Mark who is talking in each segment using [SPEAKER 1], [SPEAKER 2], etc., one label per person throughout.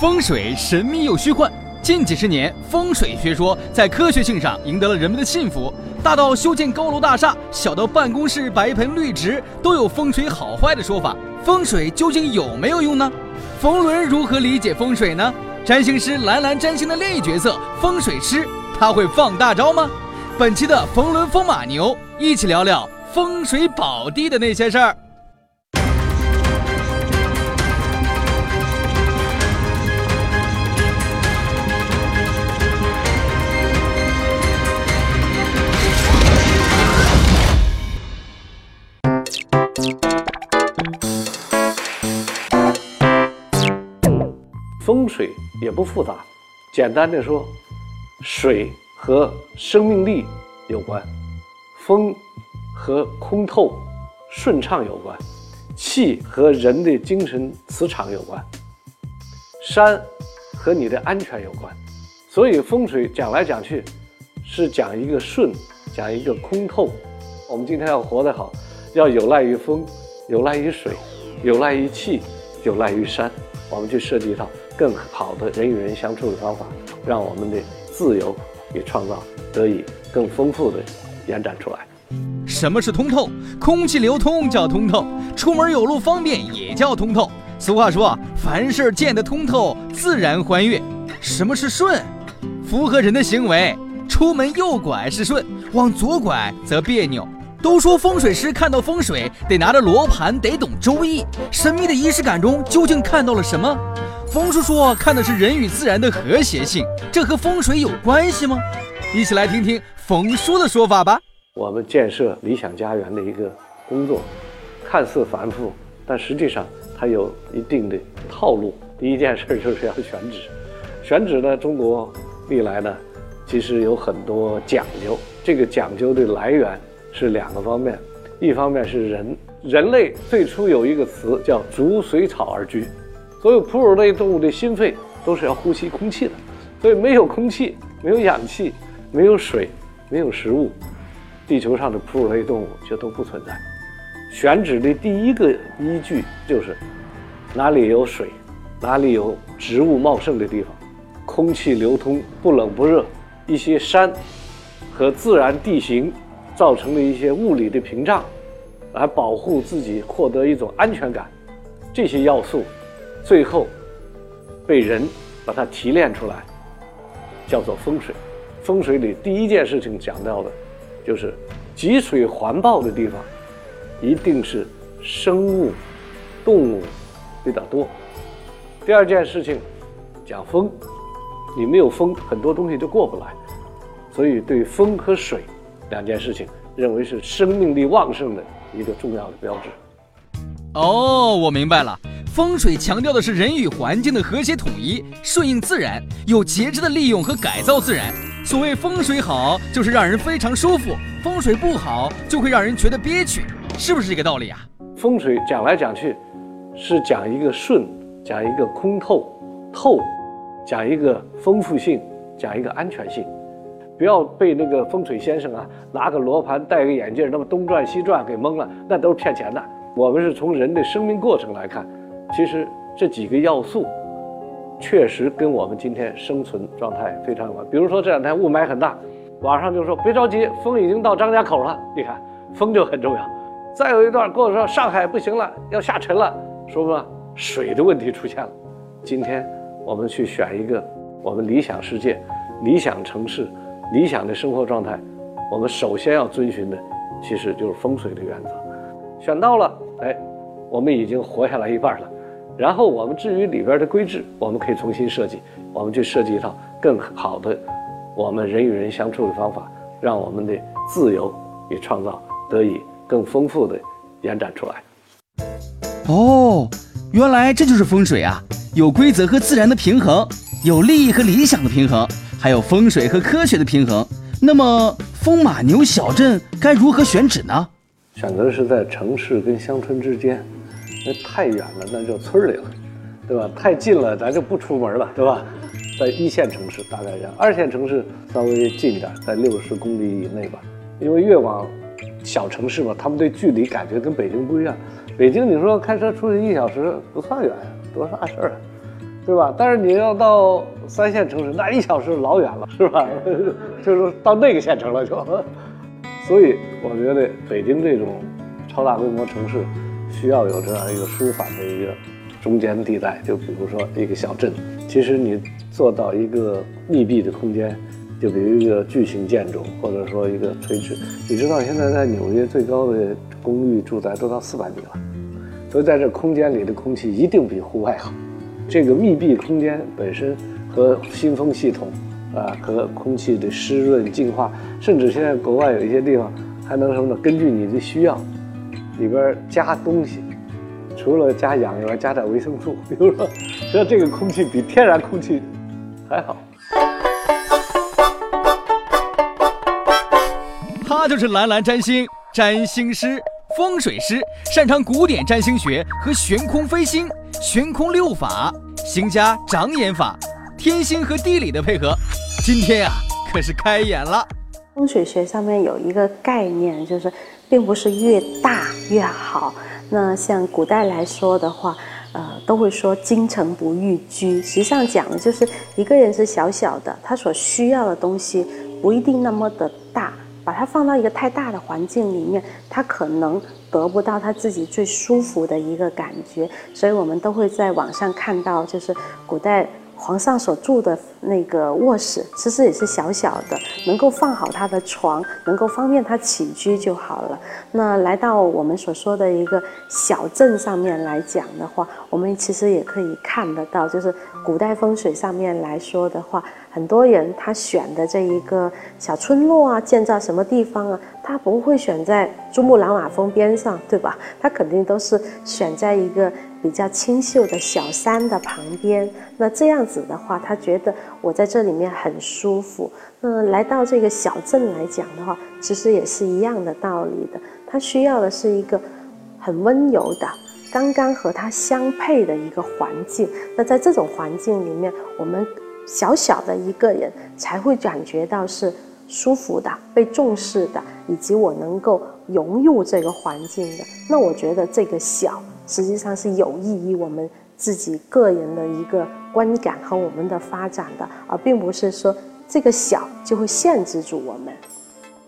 [SPEAKER 1] 风水神秘又虚幻。近几十年，风水学说在科学性上赢得了人们的信服，大到修建高楼大厦，小到办公室摆一盆绿植，都有风水好坏的说法。风水究竟有没有用呢？冯仑如何理解风水呢？占星师蓝蓝占星的另一角色风水师，他会放大招吗？本期的冯仑风马牛，一起聊聊风水宝地的那些事儿。
[SPEAKER 2] 风水也不复杂，简单的说，水和生命力有关，风和空透、顺畅有关，气和人的精神磁场有关，山和你的安全有关。所以风水讲来讲去，是讲一个顺，讲一个空透。我们今天要活得好，要有赖于风，有赖于水，有赖于气，有赖于山。我们去设计一套。更好的人与人相处的方法，让我们的自由与创造得以更丰富的延展出来。
[SPEAKER 1] 什么是通透？空气流通叫通透，出门有路方便也叫通透。俗话说啊，凡事见得通透，自然欢悦。什么是顺？符合人的行为，出门右拐是顺，往左拐则别扭。都说风水师看到风水得拿着罗盘，得懂周易。神秘的仪式感中究竟看到了什么？冯叔叔看的是人与自然的和谐性，这和风水有关系吗？一起来听听冯叔的说法吧。
[SPEAKER 2] 我们建设理想家园的一个工作，看似繁复，但实际上它有一定的套路。第一件事就是要选址，选址呢，中国历来呢，其实有很多讲究。这个讲究的来源是两个方面，一方面是人，人类最初有一个词叫“逐水草而居”。所有哺乳类动物的心肺都是要呼吸空气的，所以没有空气、没有氧气、没有水、没有食物，地球上的哺乳类动物就都不存在。选址的第一个依据就是哪里有水，哪里有植物茂盛的地方，空气流通、不冷不热，一些山和自然地形造成的一些物理的屏障，来保护自己，获得一种安全感，这些要素。最后，被人把它提炼出来，叫做风水。风水里第一件事情讲到的，就是积水环抱的地方，一定是生物、动物比较多。第二件事情讲风，你没有风，很多东西就过不来。所以对风和水两件事情，认为是生命力旺盛的一个重要的标志。
[SPEAKER 1] 哦，我明白了。风水强调的是人与环境的和谐统一，顺应自然，有节制的利用和改造自然。所谓风水好，就是让人非常舒服；风水不好，就会让人觉得憋屈，是不是这个道理啊？
[SPEAKER 2] 风水讲来讲去，是讲一个顺，讲一个空透透，讲一个丰富性，讲一个安全性。不要被那个风水先生啊拿个罗盘戴个眼镜，那么东转西转给蒙了，那都是骗钱的。我们是从人的生命过程来看。其实这几个要素，确实跟我们今天生存状态非常有关。比如说这两天雾霾很大，网上就说别着急，风已经到张家口了。你看，风就很重要。再有一段跟我说上海不行了，要下沉了，说吧，水的问题出现了。今天我们去选一个我们理想世界、理想城市、理想的生活状态，我们首先要遵循的其实就是风水的原则。选到了，哎，我们已经活下来一半了。然后我们至于里边的规制，我们可以重新设计，我们去设计一套更好的我们人与人相处的方法，让我们的自由与创造得以更丰富的延展出来。
[SPEAKER 1] 哦，原来这就是风水啊！有规则和自然的平衡，有利益和理想的平衡，还有风水和科学的平衡。那么风马牛小镇该如何选址呢？
[SPEAKER 2] 选择是在城市跟乡村之间。那太远了，那就村里了，对吧？太近了，咱就不出门了，对吧？在一线城市大概这样，二线城市稍微近点，在六十公里以内吧。因为越往小城市嘛，他们对距离感觉跟北京不一样。北京你说开车出去一小时不算远，多大事儿啊？对吧？但是你要到三线城市，那一小时老远了，是吧？就是到那个县城了就。所以我觉得北京这种超大规模城市，需要有这样一个舒缓的一个中间地带。就比如说一个小镇，其实你做到一个密闭的空间，就比如一个巨型建筑，或者说一个垂直。你知道现在在纽约最高的公寓住宅都到四百米了，所以在这空间里的空气一定比户外好。这个密闭空间本身和新风系统。啊，和空气的湿润净化，甚至现在国外有一些地方还能什么呢？根据你的需要，里边加东西，除了加氧以外，加点维生素，比如说，让这个空气比天然空气还好。
[SPEAKER 1] 他就是蓝蓝占星占星师、风水师，擅长古典占星学和悬空飞星、悬空六法、行家长眼法、天星和地理的配合。今天呀，可是开眼了。
[SPEAKER 3] 风水学上面有一个概念，就是并不是越大越好。那像古代来说的话，呃，都会说京城不欲居。实际上讲的就是一个人是小小的，他所需要的东西不一定那么的大。把它放到一个太大的环境里面，他可能得不到他自己最舒服的一个感觉。所以我们都会在网上看到，就是古代。皇上所住的那个卧室，其实也是小小的，能够放好他的床，能够方便他起居就好了。那来到我们所说的一个小镇上面来讲的话，我们其实也可以看得到，就是古代风水上面来说的话，很多人他选的这一个小村落啊，建造什么地方啊，他不会选在珠穆朗玛峰边上，对吧？他肯定都是选在一个。比较清秀的小山的旁边，那这样子的话，他觉得我在这里面很舒服。那来到这个小镇来讲的话，其实也是一样的道理的。他需要的是一个很温柔的、刚刚和他相配的一个环境。那在这种环境里面，我们小小的一个人才会感觉到是舒服的、被重视的，以及我能够融入这个环境的。那我觉得这个小。实际上是有益于我们自己个人的一个观感和我们的发展的，而并不是说这个小就会限制住我们。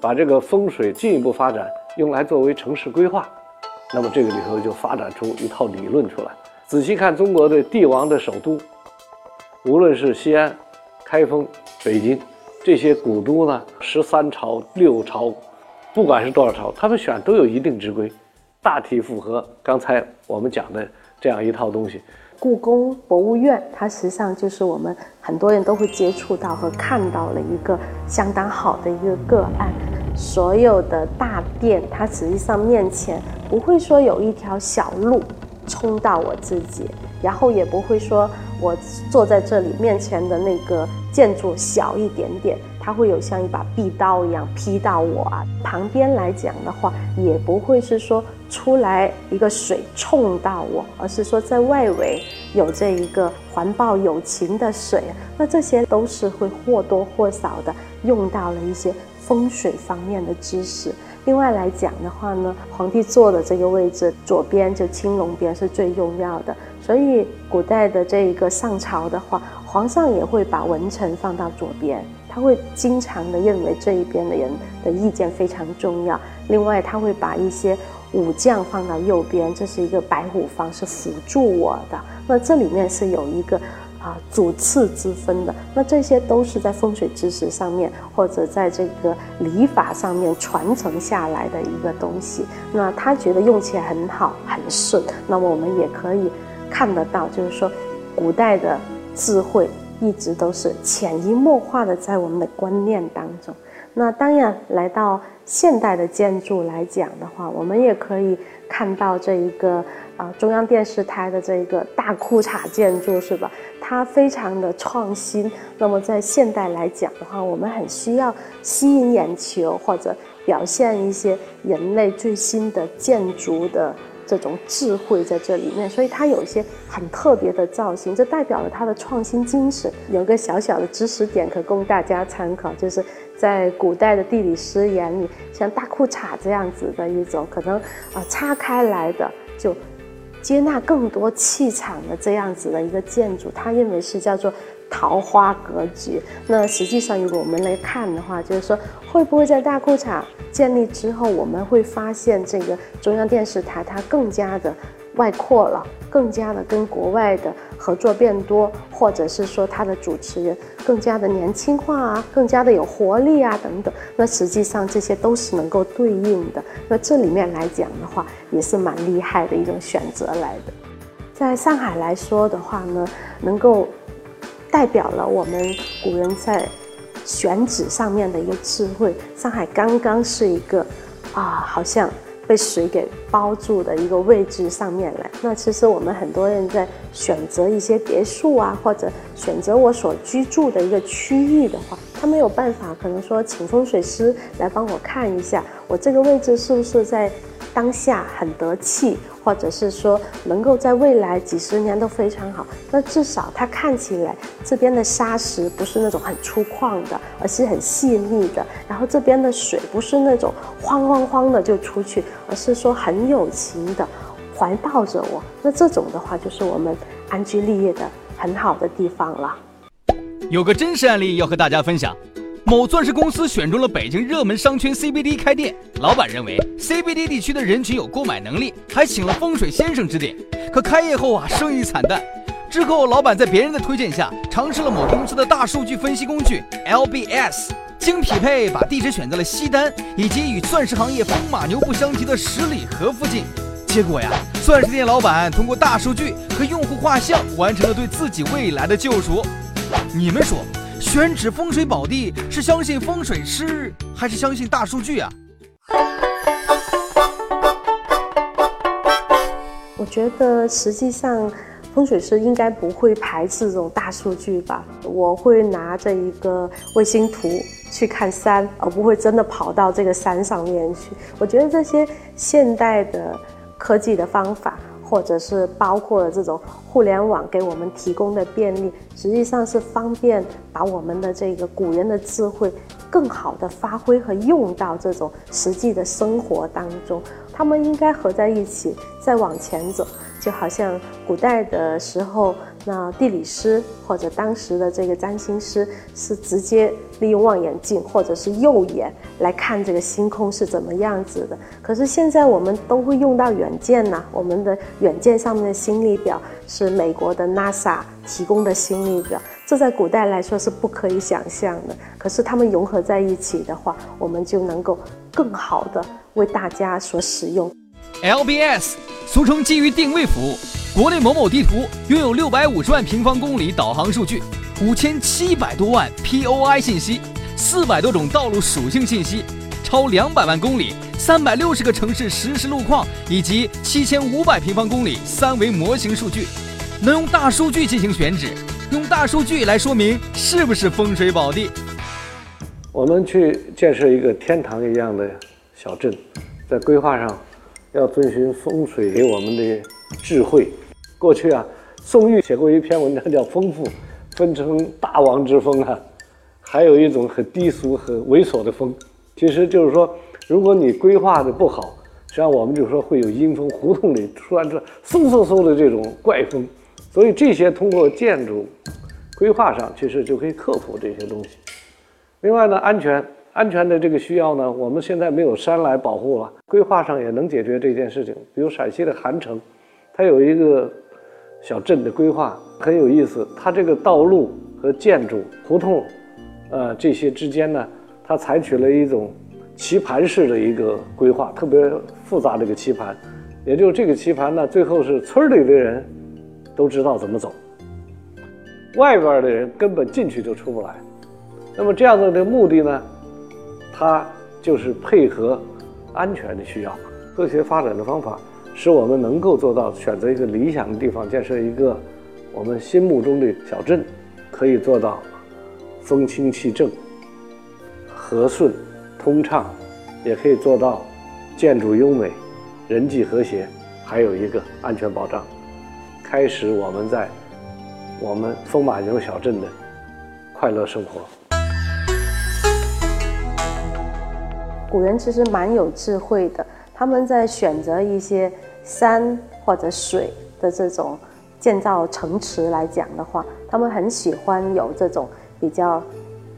[SPEAKER 2] 把这个风水进一步发展，用来作为城市规划，那么这个里头就发展出一套理论出来。仔细看中国的帝王的首都，无论是西安、开封、北京这些古都呢，十三朝、六朝，不管是多少朝，他们选都有一定之规。大体符合刚才我们讲的这样一套东西。
[SPEAKER 3] 故宫博物院，它实际上就是我们很多人都会接触到和看到了一个相当好的一个个案。所有的大殿，它实际上面前不会说有一条小路冲到我自己，然后也不会说我坐在这里面前的那个建筑小一点点。它会有像一把匕刀一样劈到我啊！旁边来讲的话，也不会是说出来一个水冲到我，而是说在外围有这一个环抱有情的水。那这些都是会或多或少的用到了一些风水方面的知识。另外来讲的话呢，皇帝坐的这个位置左边就青龙边是最重要的，所以古代的这一个上朝的话，皇上也会把文臣放到左边。他会经常的认为这一边的人的意见非常重要。另外，他会把一些武将放到右边，这是一个白虎方，是辅助我的。那这里面是有一个啊主次之分的。那这些都是在风水知识上面，或者在这个礼法上面传承下来的一个东西。那他觉得用起来很好，很顺。那么我们也可以看得到，就是说古代的智慧。一直都是潜移默化的在我们的观念当中。那当然，来到现代的建筑来讲的话，我们也可以看到这一个啊中央电视台的这一个大裤衩建筑，是吧？它非常的创新。那么在现代来讲的话，我们很需要吸引眼球或者表现一些人类最新的建筑的。这种智慧在这里面，所以它有一些很特别的造型，这代表了它的创新精神。有个小小的知识点可供大家参考，就是在古代的地理师眼里，像大裤衩这样子的一种，可能啊叉开来的就接纳更多气场的这样子的一个建筑，他认为是叫做桃花格局。那实际上，如果我们来看的话，就是说会不会在大裤衩建立之后，我们会发现这个中央电视台它更加的。外扩了，更加的跟国外的合作变多，或者是说它的主持人更加的年轻化啊，更加的有活力啊等等。那实际上这些都是能够对应的。那这里面来讲的话，也是蛮厉害的一种选择来的。在上海来说的话呢，能够代表了我们古人在选址上面的一个智慧。上海刚刚是一个啊，好像。被水给包住的一个位置上面来，那其实我们很多人在选择一些别墅啊，或者选择我所居住的一个区域的话，他没有办法，可能说请风水师来帮我看一下，我这个位置是不是在当下很得气。或者是说能够在未来几十年都非常好，那至少它看起来这边的沙石不是那种很粗犷的，而是很细腻的。然后这边的水不是那种慌慌慌的就出去，而是说很有情的怀抱着我。那这种的话，就是我们安居立业的很好的地方了。
[SPEAKER 1] 有个真实案例要和大家分享。某钻石公司选中了北京热门商圈 CBD 开店，老板认为 CBD 地区的人群有购买能力，还请了风水先生指点。可开业后啊，生意惨淡。之后，老板在别人的推荐下，尝试了某公司的大数据分析工具 LBS，经匹配把地址选在了西单以及与钻石行业风马牛不相及的十里河附近。结果呀，钻石店老板通过大数据和用户画像，完成了对自己未来的救赎。你们说？选址风水宝地是相信风水师还是相信大数据啊？
[SPEAKER 3] 我觉得实际上风水师应该不会排斥这种大数据吧。我会拿着一个卫星图去看山，而不会真的跑到这个山上面去。我觉得这些现代的科技的方法。或者是包括了这种互联网给我们提供的便利，实际上是方便把我们的这个古人的智慧更好的发挥和用到这种实际的生活当中。他们应该合在一起再往前走，就好像古代的时候。那地理师或者当时的这个占星师是直接利用望远镜或者是右眼来看这个星空是怎么样子的。可是现在我们都会用到远见呐，我们的远见上面的星力表是美国的 NASA 提供的星力表，这在古代来说是不可以想象的。可是它们融合在一起的话，我们就能够更好的为大家所使用。
[SPEAKER 1] LBS，俗称基于定位服务。国内某某地图拥有六百五十万平方公里导航数据，五千七百多万 POI 信息，四百多种道路属性信息，超两百万公里、三百六十个城市实时路况，以及七千五百平方公里三维模型数据，能用大数据进行选址，用大数据来说明是不是风水宝地。
[SPEAKER 2] 我们去建设一个天堂一样的小镇，在规划上要遵循风水给我们的智慧。过去啊，宋玉写过一篇文章叫《丰富》，分成大王之风啊，还有一种很低俗、很猥琐的风。其实就是说，如果你规划的不好，实际上我们就说会有阴风，胡同里突然这嗖嗖嗖的这种怪风。所以这些通过建筑规划上，其实就可以克服这些东西。另外呢，安全安全的这个需要呢，我们现在没有山来保护了，规划上也能解决这件事情。比如陕西的韩城，它有一个。小镇的规划很有意思，它这个道路和建筑、胡同，呃，这些之间呢，它采取了一种棋盘式的一个规划，特别复杂的一个棋盘。也就这个棋盘呢，最后是村里的人都知道怎么走，外边的人根本进去就出不来。那么这样子的目的呢，它就是配合安全的需要，科学发展的方法。使我们能够做到选择一个理想的地方，建设一个我们心目中的小镇，可以做到风清气正、和顺通畅，也可以做到建筑优美、人际和谐，还有一个安全保障，开始我们在我们风马牛小镇的快乐生活。
[SPEAKER 3] 古人其实蛮有智慧的。他们在选择一些山或者水的这种建造城池来讲的话，他们很喜欢有这种比较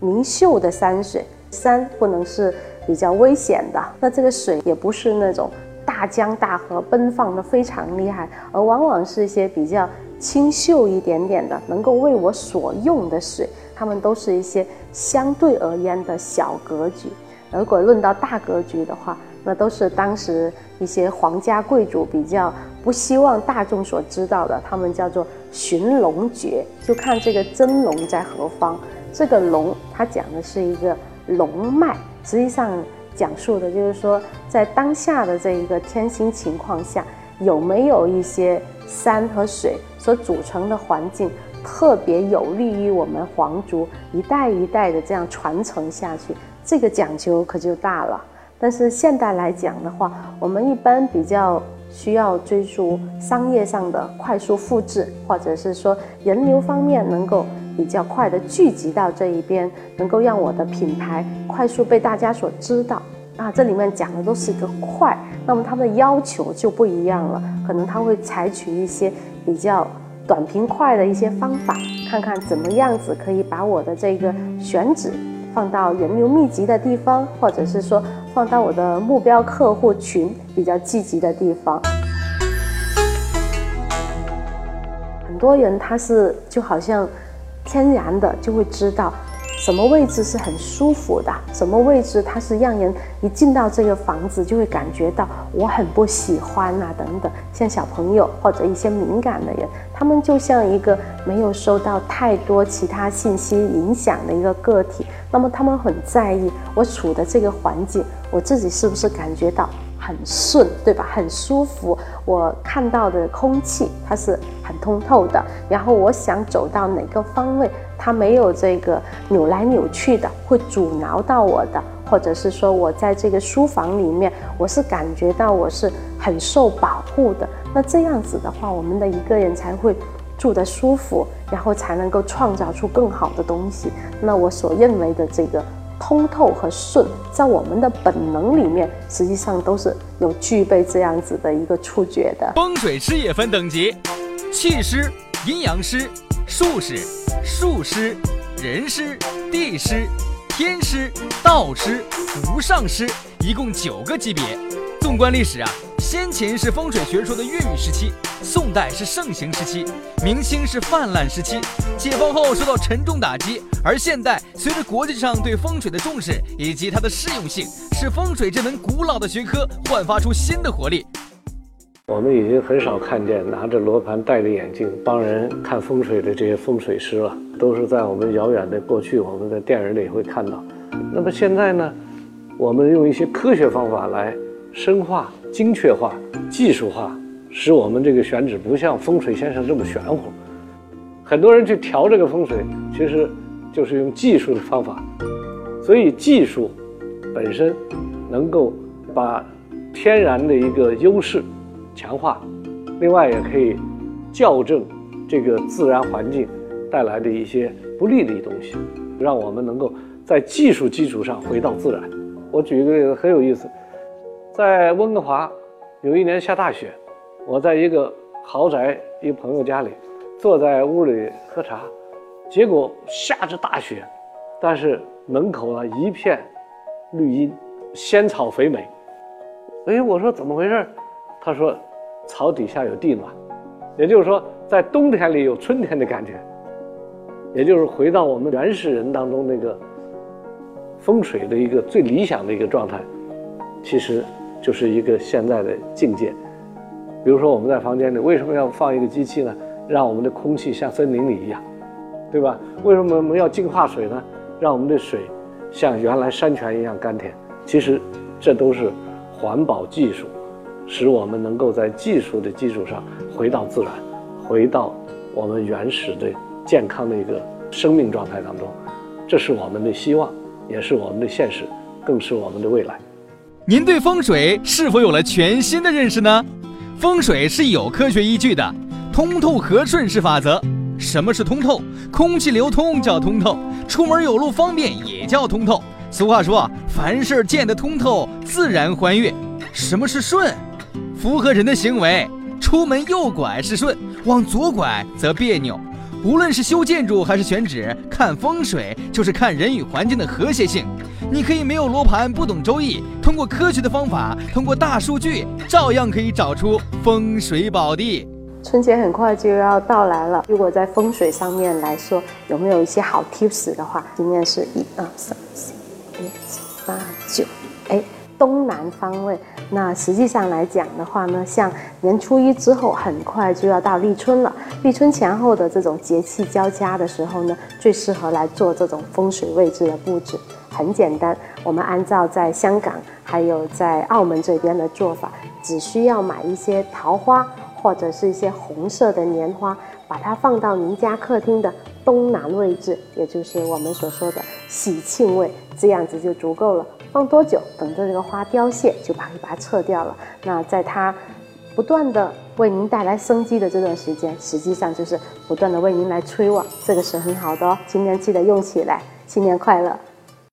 [SPEAKER 3] 明秀的山水。山不能是比较危险的，那这个水也不是那种大江大河奔放的非常厉害，而往往是一些比较清秀一点点的，能够为我所用的水。它们都是一些相对而言的小格局。如果论到大格局的话，那都是当时一些皇家贵族比较不希望大众所知道的，他们叫做寻龙诀，就看这个真龙在何方。这个龙，它讲的是一个龙脉，实际上讲述的就是说，在当下的这一个天星情况下，有没有一些山和水所组成的环境。特别有利于我们皇族一代一代的这样传承下去，这个讲究可就大了。但是现代来讲的话，我们一般比较需要追逐商业上的快速复制，或者是说人流方面能够比较快的聚集到这一边，能够让我的品牌快速被大家所知道。啊，这里面讲的都是一个快，那么他们的要求就不一样了，可能他会采取一些比较。短平快的一些方法，看看怎么样子可以把我的这个选址放到人流密集的地方，或者是说放到我的目标客户群比较聚集的地方。很多人他是就好像天然的就会知道。什么位置是很舒服的？什么位置它是让人一进到这个房子就会感觉到我很不喜欢啊？等等，像小朋友或者一些敏感的人，他们就像一个没有受到太多其他信息影响的一个个体，那么他们很在意我处的这个环境，我自己是不是感觉到很顺，对吧？很舒服，我看到的空气它是很通透的，然后我想走到哪个方位。它没有这个扭来扭去的，会阻挠到我的，或者是说我在这个书房里面，我是感觉到我是很受保护的。那这样子的话，我们的一个人才会住得舒服，然后才能够创造出更好的东西。那我所认为的这个通透和顺，在我们的本能里面，实际上都是有具备这样子的一个触觉的。
[SPEAKER 1] 风水师也分等级，气师、阴阳师、术师。术师、人师、地师、天师、道师、无上师，一共九个级别。纵观历史啊，先秦是风水学说的孕育时期，宋代是盛行时期，明清是泛滥时期，解放后受到沉重打击，而现代随着国际上对风水的重视以及它的适用性，使风水这门古老的学科焕发出新的活力。
[SPEAKER 2] 我们已经很少看见拿着罗盘、戴着眼镜帮人看风水的这些风水师了，都是在我们遥远的过去，我们在电影里会看到。那么现在呢，我们用一些科学方法来深化、精确化、技术化，使我们这个选址不像风水先生这么玄乎。很多人去调这个风水，其实就是用技术的方法。所以技术本身能够把天然的一个优势。强化，另外也可以校正这个自然环境带来的一些不利的东西，让我们能够在技术基础上回到自然。我举一个例子很有意思，在温哥华有一年下大雪，我在一个豪宅一个朋友家里，坐在屋里喝茶，结果下着大雪，但是门口呢一片绿荫，仙草肥美。哎，我说怎么回事？他说：“草底下有地暖，也就是说，在冬天里有春天的感觉，也就是回到我们原始人当中那个风水的一个最理想的一个状态，其实就是一个现在的境界。比如说，我们在房间里为什么要放一个机器呢？让我们的空气像森林里一样，对吧？为什么我们要净化水呢？让我们的水像原来山泉一样甘甜。其实，这都是环保技术。”使我们能够在技术的基础上回到自然，回到我们原始的健康的一个生命状态当中，这是我们的希望，也是我们的现实，更是我们的未来。
[SPEAKER 1] 您对风水是否有了全新的认识呢？风水是有科学依据的，通透和顺是法则。什么是通透？空气流通叫通透，出门有路方便也叫通透。俗话说啊，凡事见得通透，自然欢悦。什么是顺？符合人的行为，出门右拐是顺，往左拐则别扭。无论是修建筑还是选址，看风水就是看人与环境的和谐性。你可以没有罗盘，不懂周易，通过科学的方法，通过大数据，照样可以找出风水宝地。
[SPEAKER 3] 春节很快就要到来了，如果在风水上面来说，有没有一些好 tips 的话？今天是一二三四五六七八九，哎，东南方位。那实际上来讲的话呢，像年初一之后，很快就要到立春了。立春前后的这种节气交加的时候呢，最适合来做这种风水位置的布置。很简单，我们按照在香港还有在澳门这边的做法，只需要买一些桃花或者是一些红色的年花，把它放到您家客厅的东南位置，也就是我们所说的喜庆位，这样子就足够了。放多久？等着这个花凋谢，就把它把它撤掉了。那在它不断的为您带来生机的这段时间，实际上就是不断的为您来催旺，这个是很好的哦。今天记得用起来，新年快乐！